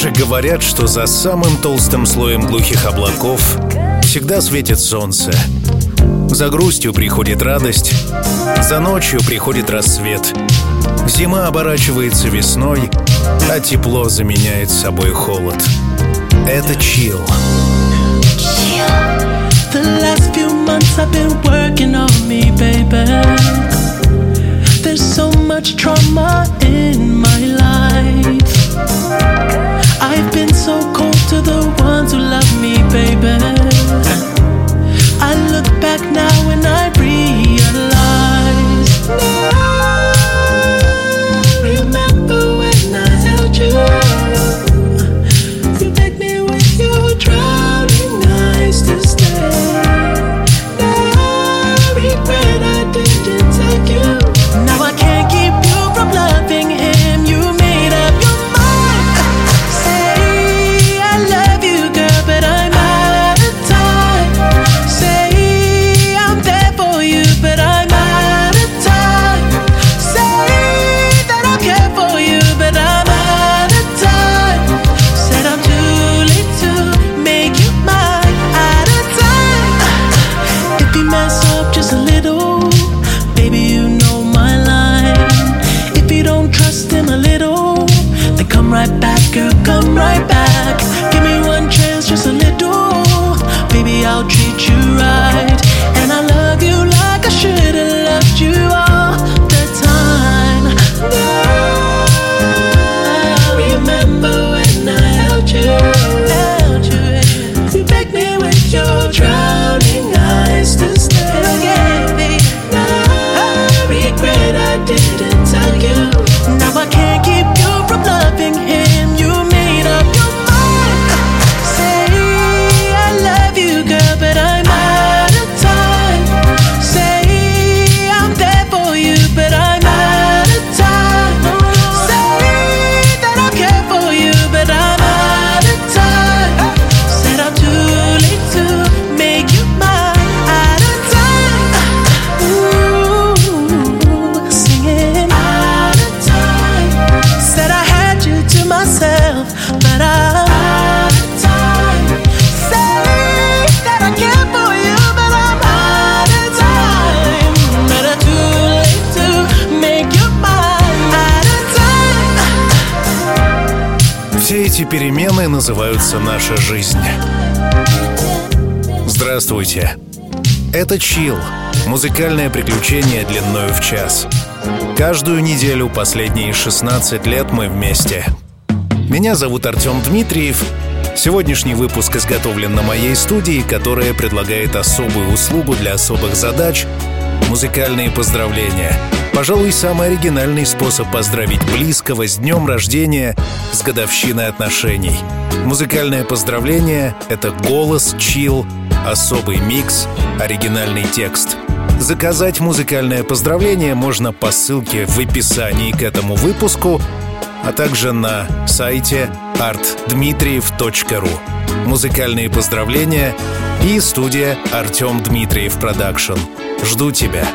же говорят, что за самым толстым слоем глухих облаков всегда светит солнце. За грустью приходит радость, за ночью приходит рассвет. Зима оборачивается весной, а тепло заменяет собой холод. Это чил. There's so much trauma in my life. I've been so cold to the ones who love me, baby. I look back называются наша жизнь. Здравствуйте. Это Чил. Музыкальное приключение длиною в час. Каждую неделю последние 16 лет мы вместе. Меня зовут Артем Дмитриев. Сегодняшний выпуск изготовлен на моей студии, которая предлагает особую услугу для особых задач — музыкальные поздравления. Пожалуй, самый оригинальный способ поздравить близкого с днем рождения, с годовщиной отношений. Музыкальное поздравление — это голос, chill, особый микс, оригинальный текст. Заказать музыкальное поздравление можно по ссылке в описании к этому выпуску, а также на сайте artdmitriev.ru. Музыкальные поздравления и студия Артем Дмитриев Production. Жду тебя.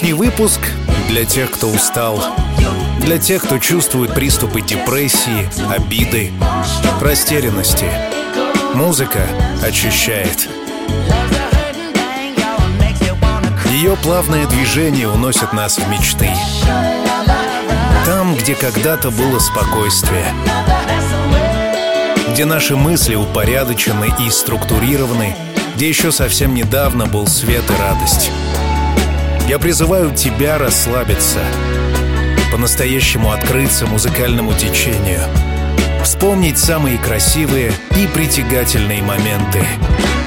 Сегодняшний выпуск для тех, кто устал, для тех, кто чувствует приступы депрессии, обиды, растерянности. Музыка очищает. Ее плавное движение уносит нас в мечты. Там, где когда-то было спокойствие. Где наши мысли упорядочены и структурированы, где еще совсем недавно был свет и радость. Я призываю тебя расслабиться, по-настоящему открыться музыкальному течению, вспомнить самые красивые и притягательные моменты —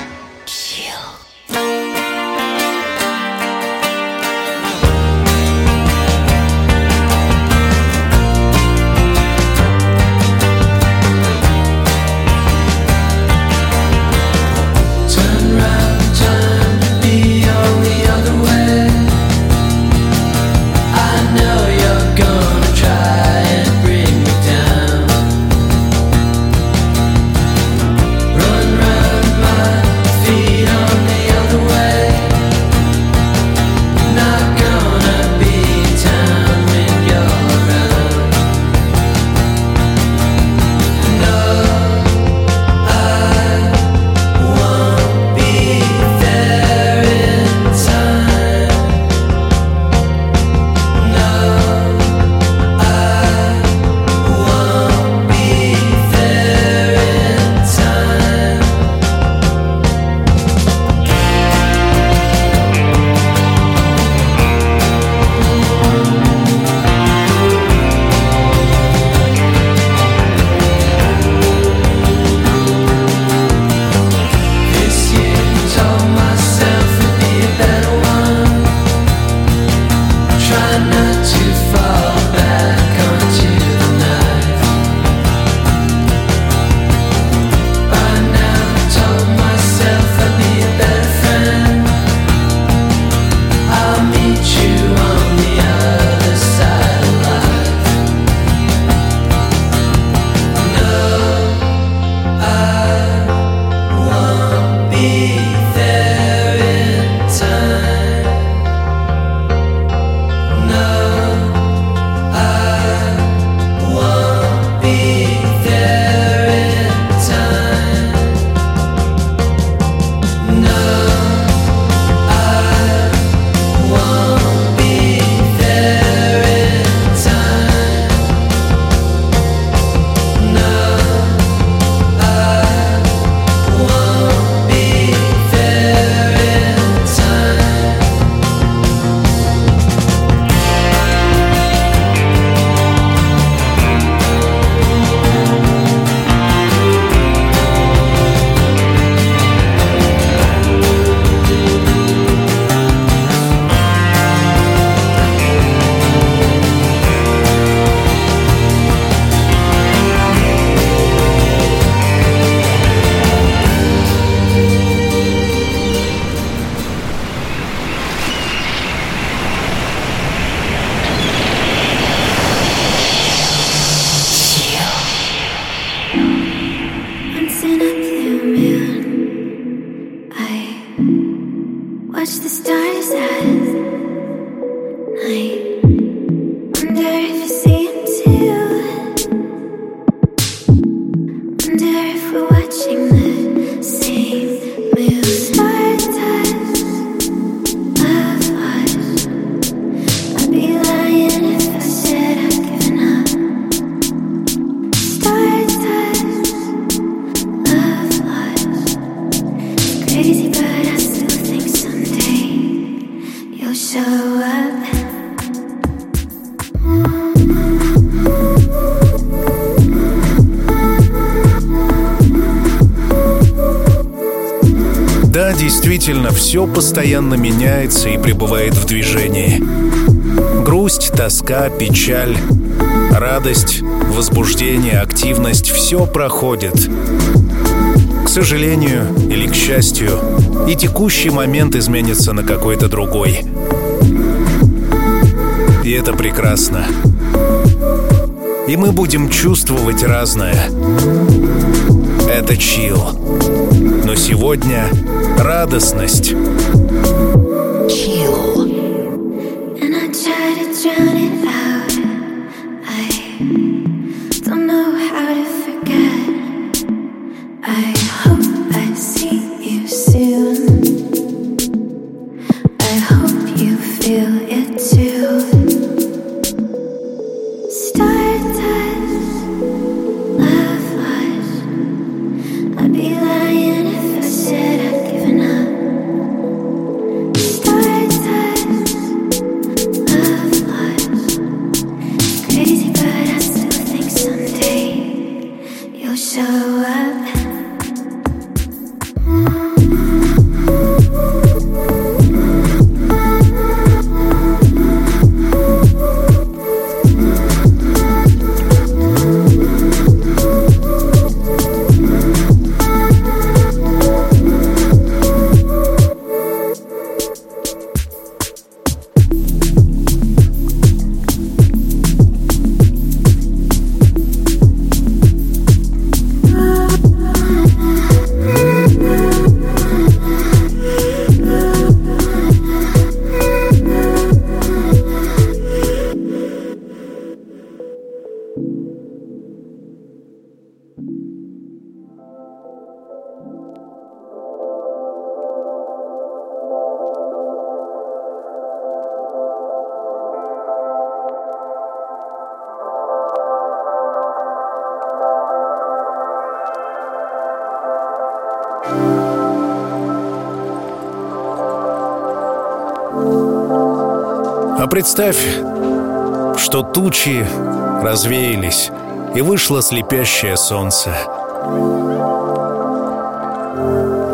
все постоянно меняется и пребывает в движении. Грусть, тоска, печаль, радость, возбуждение, активность — все проходит. К сожалению или к счастью, и текущий момент изменится на какой-то другой. И это прекрасно. И мы будем чувствовать разное. Это чил. Но сегодня радостность. Chill. Представь, что тучи развеялись, и вышло слепящее солнце.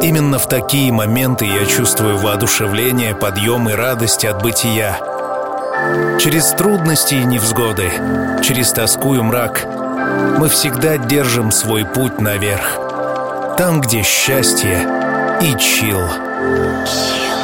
Именно в такие моменты я чувствую воодушевление, подъем и радость от бытия. Через трудности и невзгоды, через тоску и мрак мы всегда держим свой путь наверх. Там, где счастье и чил. Stardust,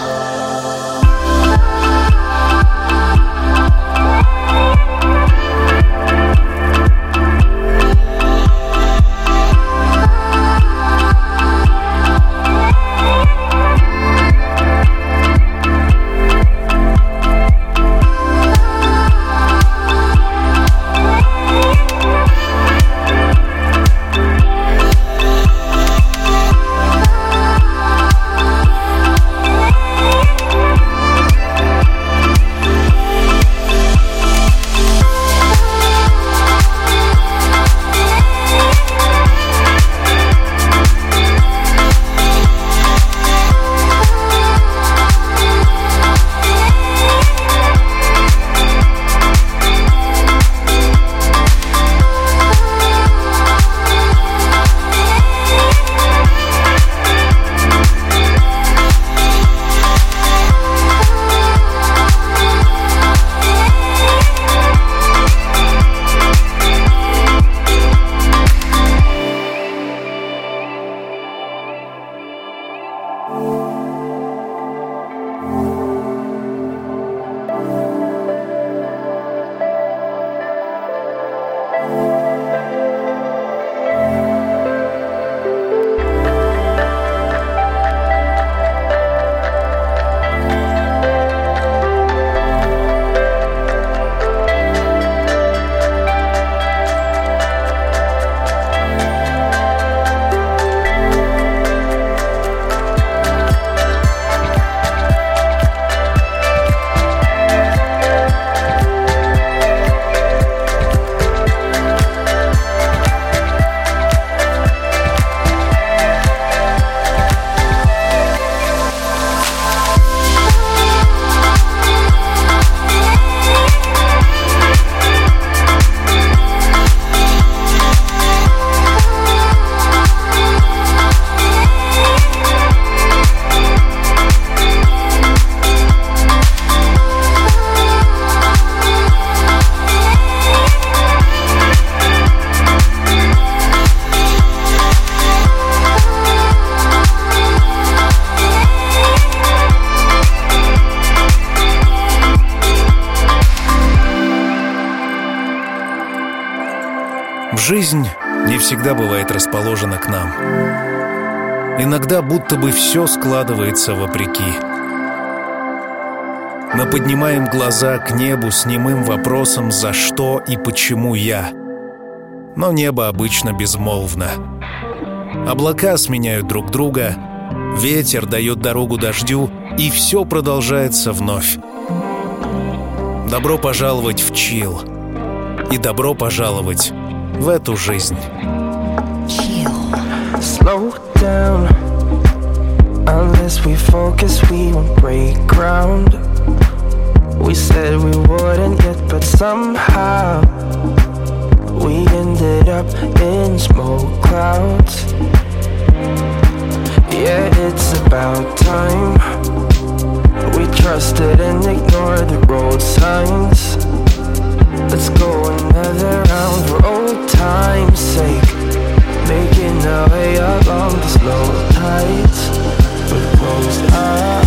расположена к нам. Иногда будто бы все складывается вопреки. Мы поднимаем глаза к небу с немым вопросом «За что и почему я?». Но небо обычно безмолвно. Облака сменяют друг друга, ветер дает дорогу дождю, и все продолжается вновь. Добро пожаловать в Чил. И добро пожаловать в эту жизнь. Slow down. Unless we focus, we won't break ground. We said we wouldn't yet, but somehow we ended up in smoke clouds. Yeah, it's about time. We trusted and ignored the road signs. Let's go another round for old time's sake. Making our way along the slow tides with closed eyes.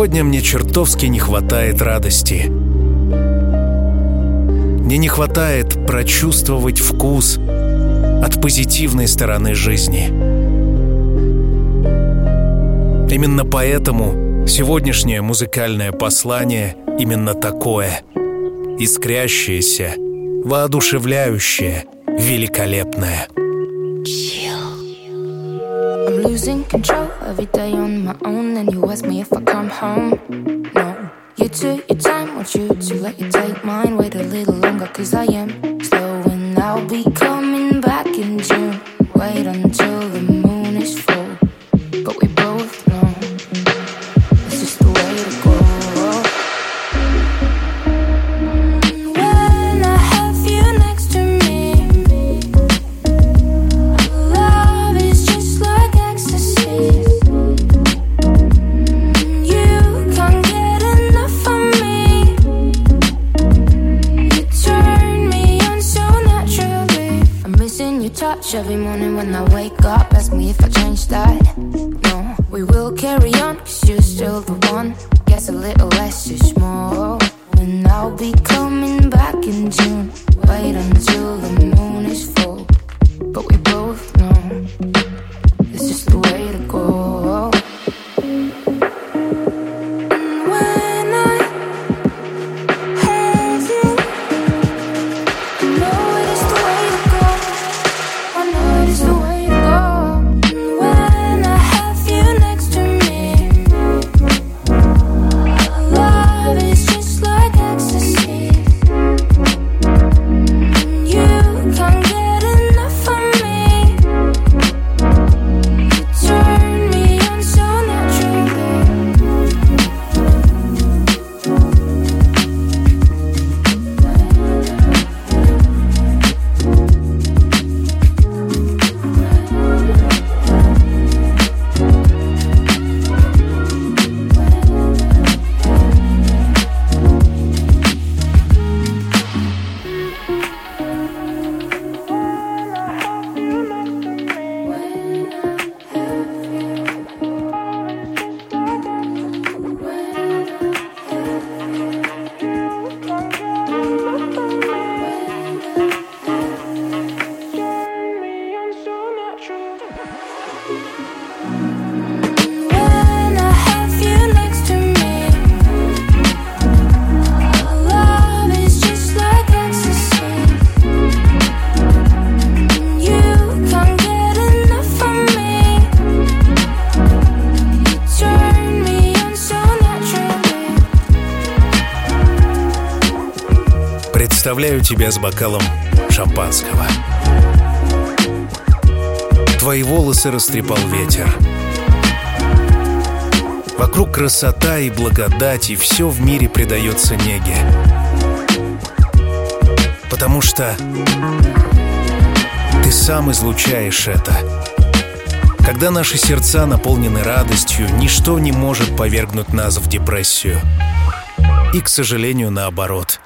Сегодня мне чертовски не хватает радости. Мне не хватает прочувствовать вкус от позитивной стороны жизни. Именно поэтому сегодняшнее музыкальное послание именно такое. Искрящееся, воодушевляющее, великолепное. I'm losing control every day on my own. Then you ask me if I come home. No, you took your time, want you to let you take mine. Wait a little longer, cause I am slow, and I'll be coming back in June. Wait on Представляю тебя с бокалом шампанского. Твои волосы растрепал ветер. Вокруг красота и благодать, и все в мире придается неге. Потому что ты сам излучаешь это. Когда наши сердца наполнены радостью, ничто не может повергнуть нас в депрессию. И, к сожалению, наоборот.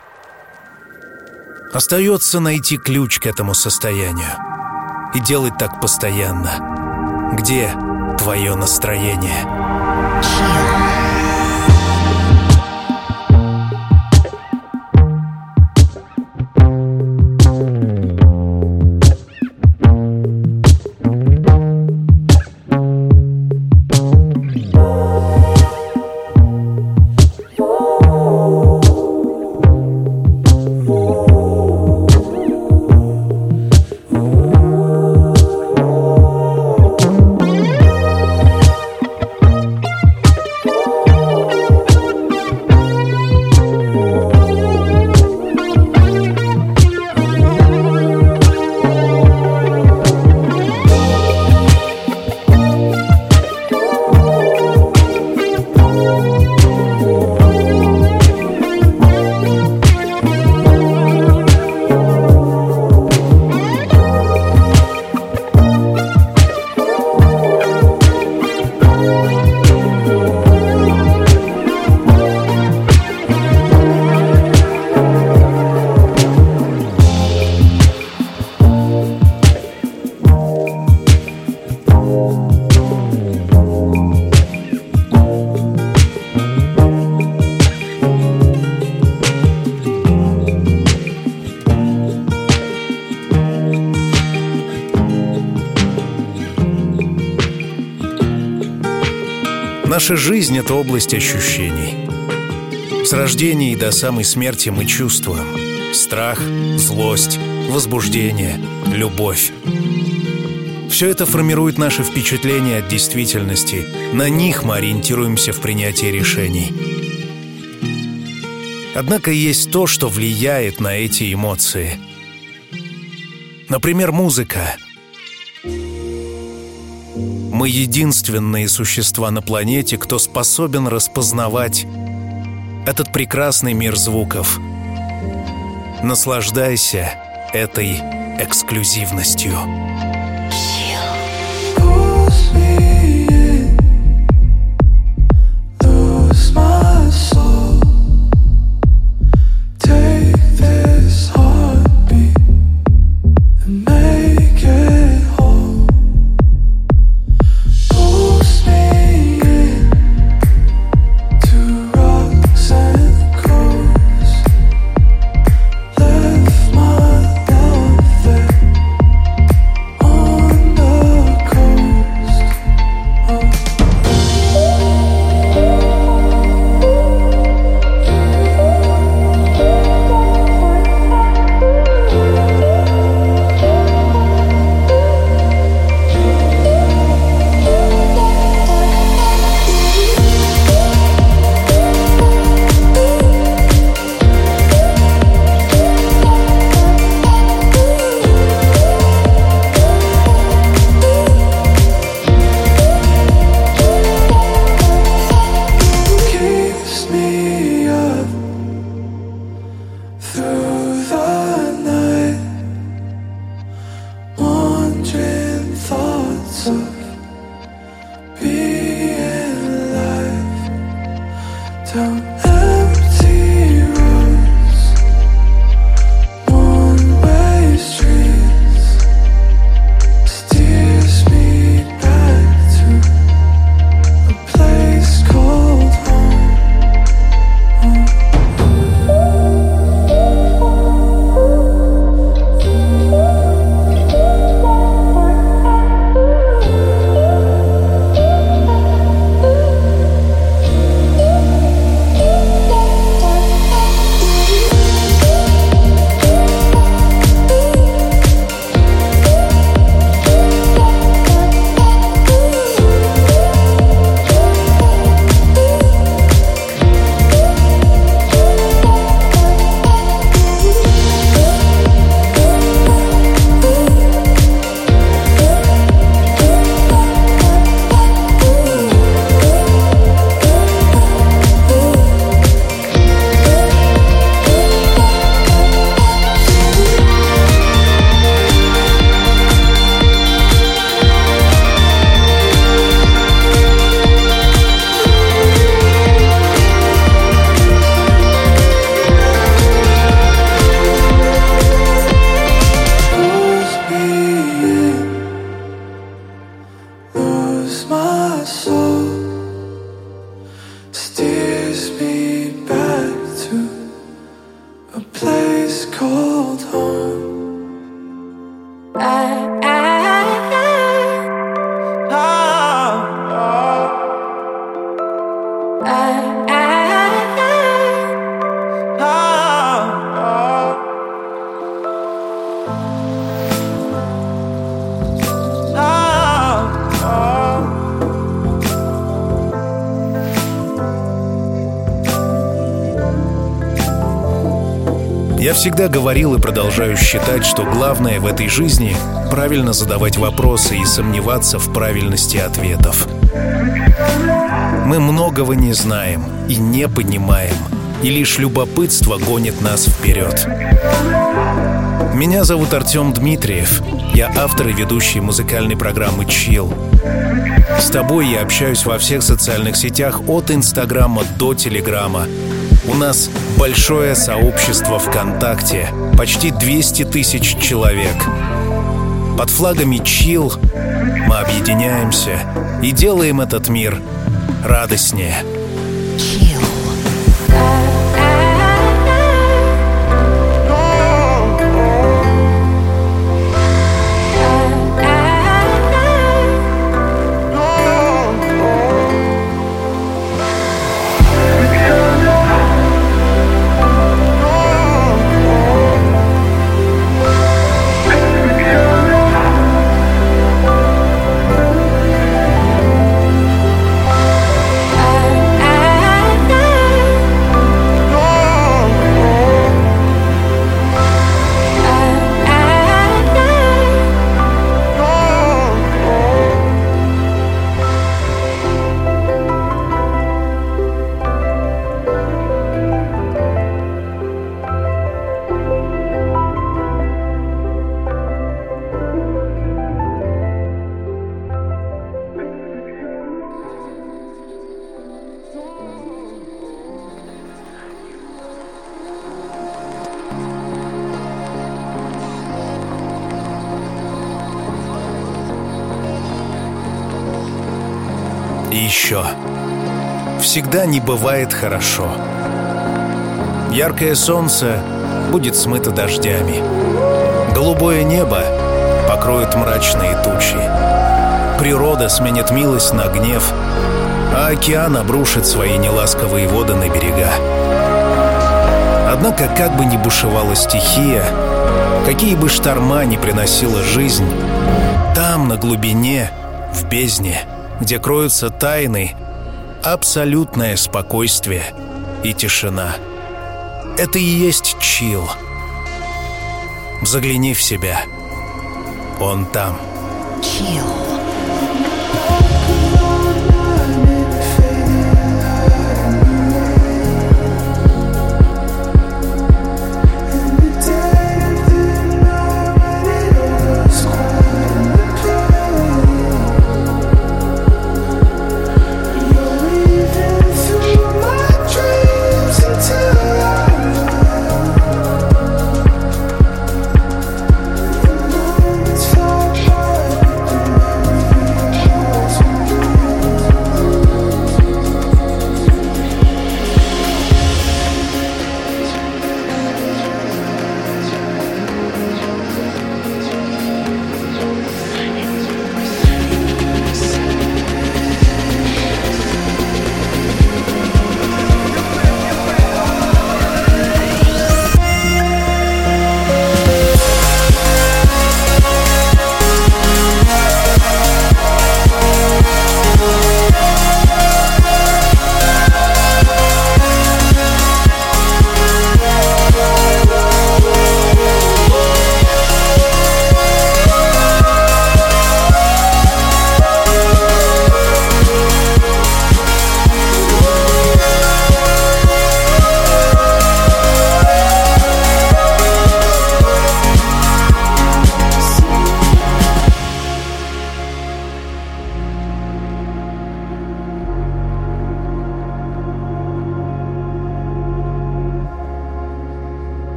Остается найти ключ к этому состоянию. И делать так постоянно. Где твое настроение? Наша жизнь — это область ощущений. С рождения и до самой смерти мы чувствуем страх, злость, возбуждение, любовь. Все это формирует наши впечатления от действительности. На них мы ориентируемся в принятии решений. Однако есть то, что влияет на эти эмоции. Например, музыка. Мы единственные существа на планете, кто способен распознавать этот прекрасный мир звуков. Наслаждайся этой эксклюзивностью. Всегда говорил и продолжаю считать, что главное в этой жизни — правильно задавать вопросы и сомневаться в правильности ответов. Мы многого не знаем и не понимаем, и лишь любопытство гонит нас вперед. Меня зовут Артем Дмитриев. Я автор и ведущий музыкальной программы «Чил». С тобой я общаюсь во всех социальных сетях от Инстаграма до Телеграма. У нас большое сообщество ВКонтакте, почти 200 тысяч человек. Под флагами «Чил» мы объединяемся и делаем этот мир радостнее. И Всегда не бывает хорошо. Яркое солнце будет смыто дождями. Голубое небо покроет мрачные тучи. Природа сменит милость на гнев, а океан обрушит свои неласковые воды на берега. Однако, как бы ни бушевала стихия, какие бы шторма ни приносила жизнь, там, на глубине, в бездне, где кроются тайны, абсолютное спокойствие и тишина. Это и есть чил. Загляни в себя. Он там. It's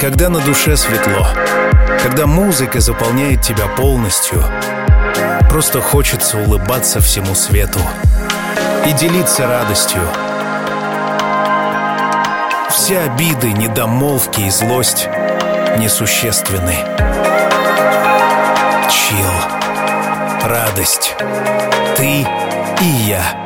Когда на душе светло, когда музыка заполняет тебя полностью, просто хочется улыбаться всему свету и делиться радостью. Все обиды, недомолвки и злость несущественны. Чил. Радость. Ты и я.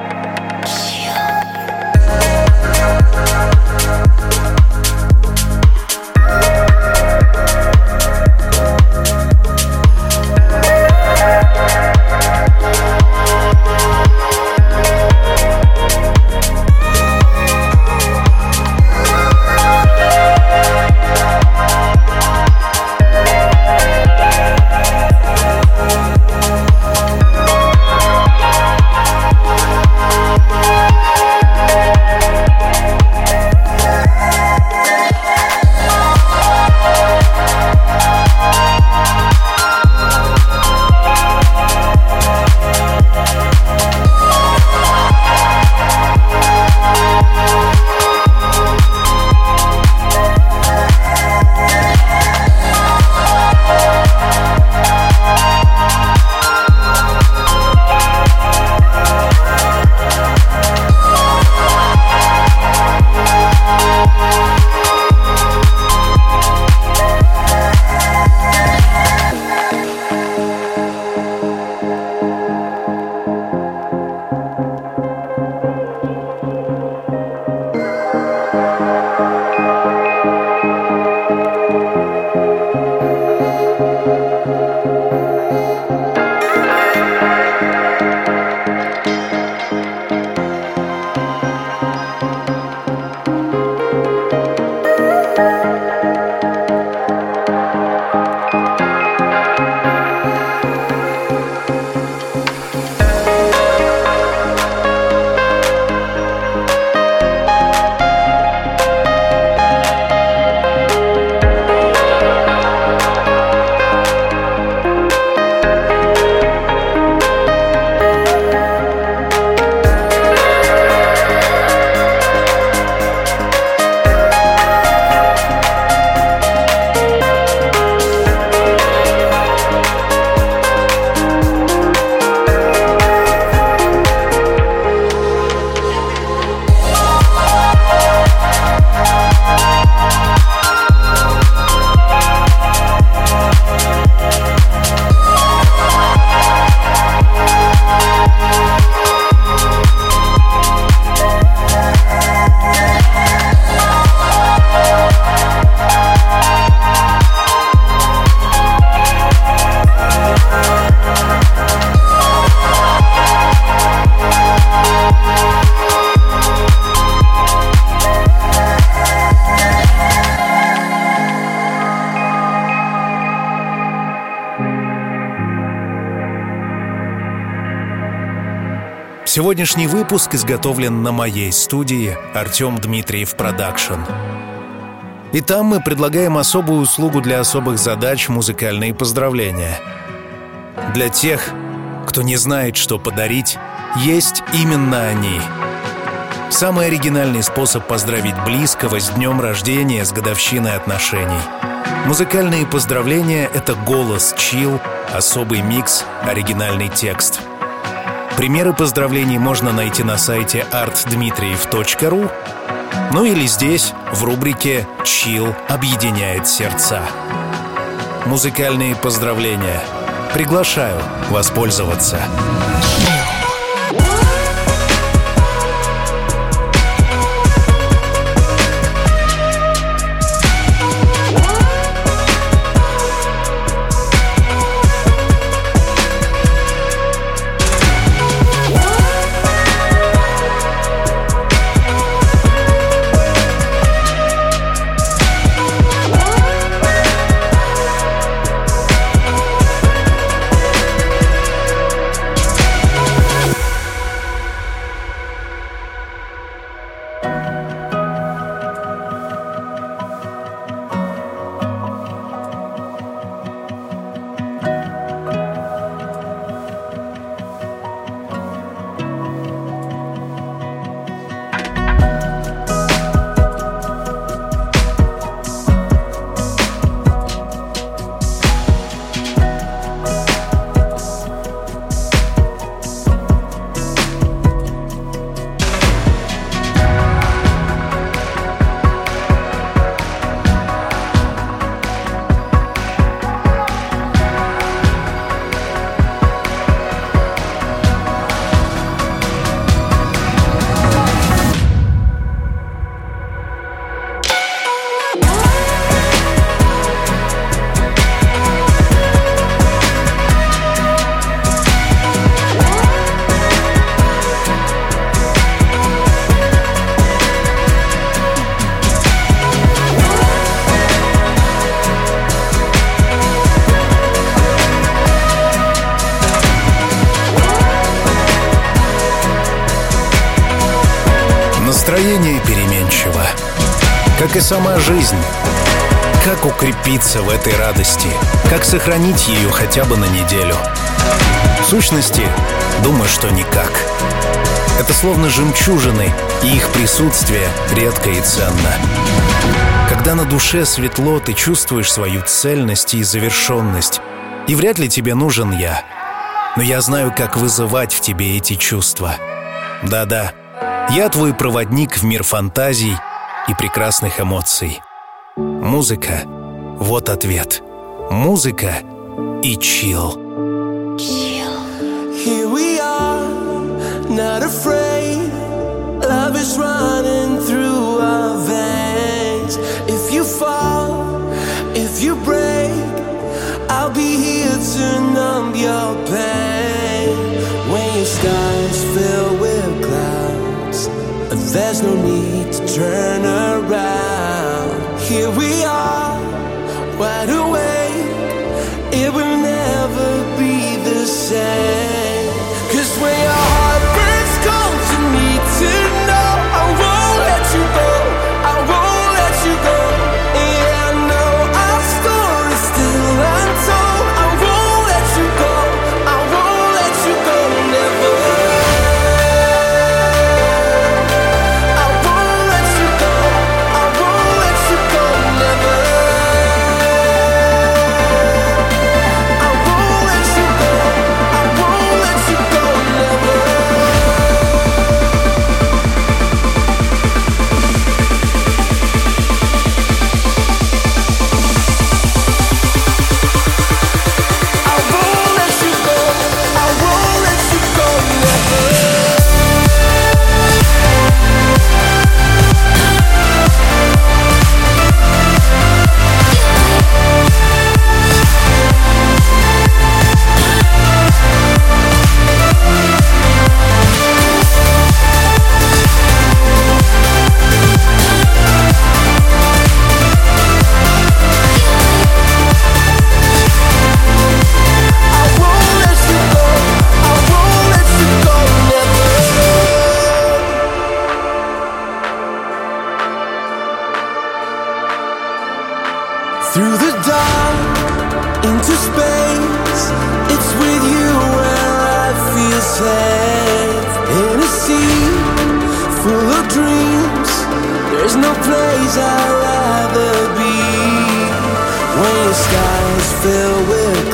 Сегодняшний выпуск изготовлен на моей студии Артем Дмитриев Production. И там мы предлагаем особую услугу для особых задач музыкальные поздравления. Для тех, кто не знает, что подарить, есть именно они. Самый оригинальный способ поздравить близкого с днем рождения, с годовщиной отношений. Музыкальные поздравления — это голос, chill, особый микс, оригинальный текст — Примеры поздравлений можно найти на сайте artdmitriev.ru ну или здесь, в рубрике «Чил объединяет сердца». Музыкальные поздравления. Приглашаю воспользоваться. Жизнь. Как укрепиться в этой радости? Как сохранить ее хотя бы на неделю? В сущности, думаю, что никак. Это словно жемчужины, и их присутствие редко и ценно. Когда на душе светло, ты чувствуешь свою цельность и завершенность. И вряд ли тебе нужен я. Но я знаю, как вызывать в тебе эти чувства. Да-да, я твой проводник в мир фантазий и прекрасных эмоций. Музыка — вот ответ. Музыка и чил. Here we are, not afraid. Love is running through our veins. If you fall, if you break, I'll be here to numb your pain. Why do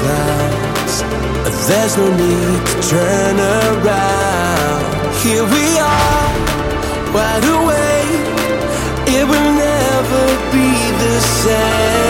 clouds, there's no need to turn around. Here we are, wide awake. It will never be the same.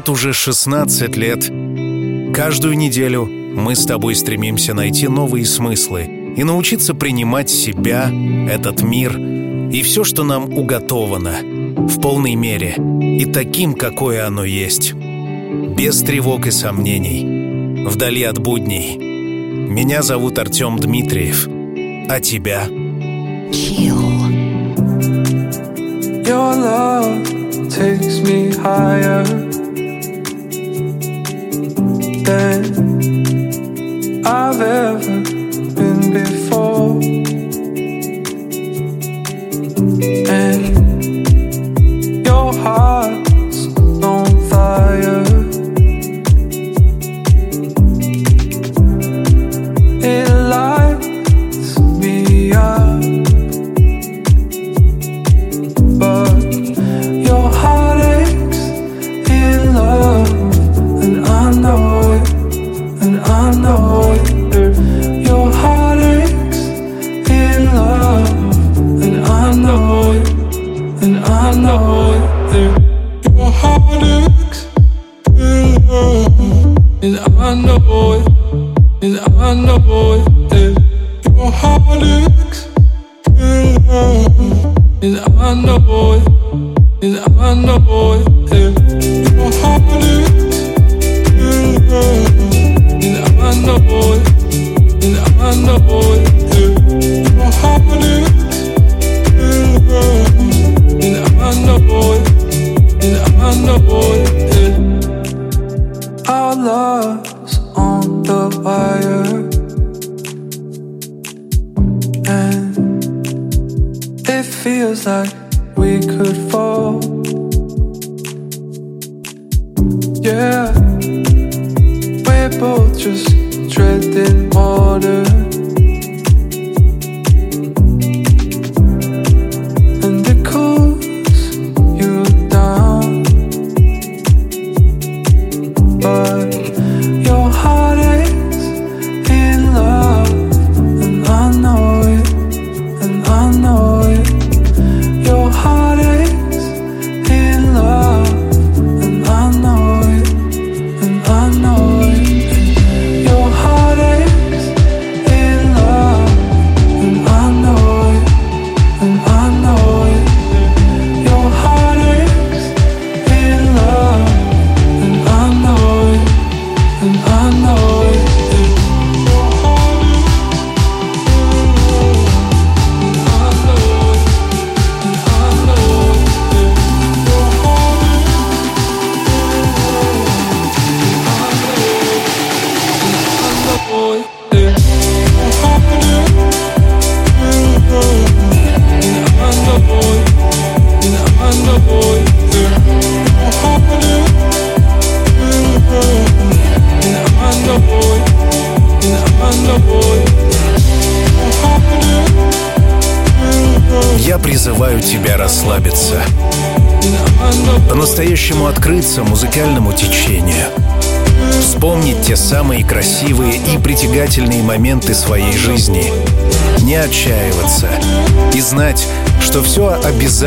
Вот уже 16 лет. Каждую неделю мы с тобой стремимся найти новые смыслы и научиться принимать себя, этот мир и все, что нам уготовано, в полной мере и таким, какое оно есть. Без тревог и сомнений, вдали от будней. Меня зовут Артем Дмитриев. А тебя? Your love takes me higher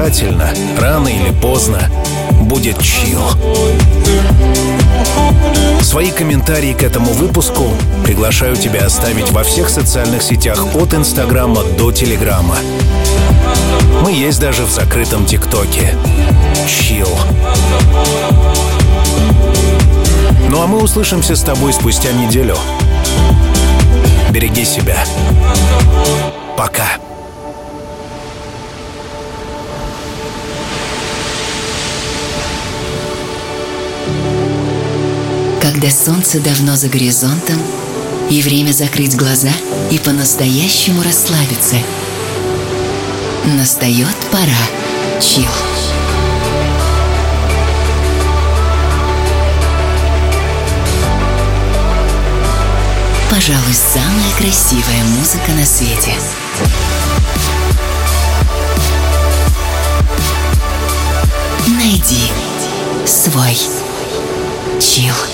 обязательно, рано или поздно, будет чил. Свои комментарии к этому выпуску приглашаю тебя оставить во всех социальных сетях от Инстаграма до Телеграма. Мы есть даже в закрытом ТикТоке. Чил. Ну а мы услышимся с тобой спустя неделю. Береги себя. Пока. солнце давно за горизонтом, и время закрыть глаза и по-настоящему расслабиться. Настает пора. Чил. Пожалуй, самая красивая музыка на свете. Найди свой чил.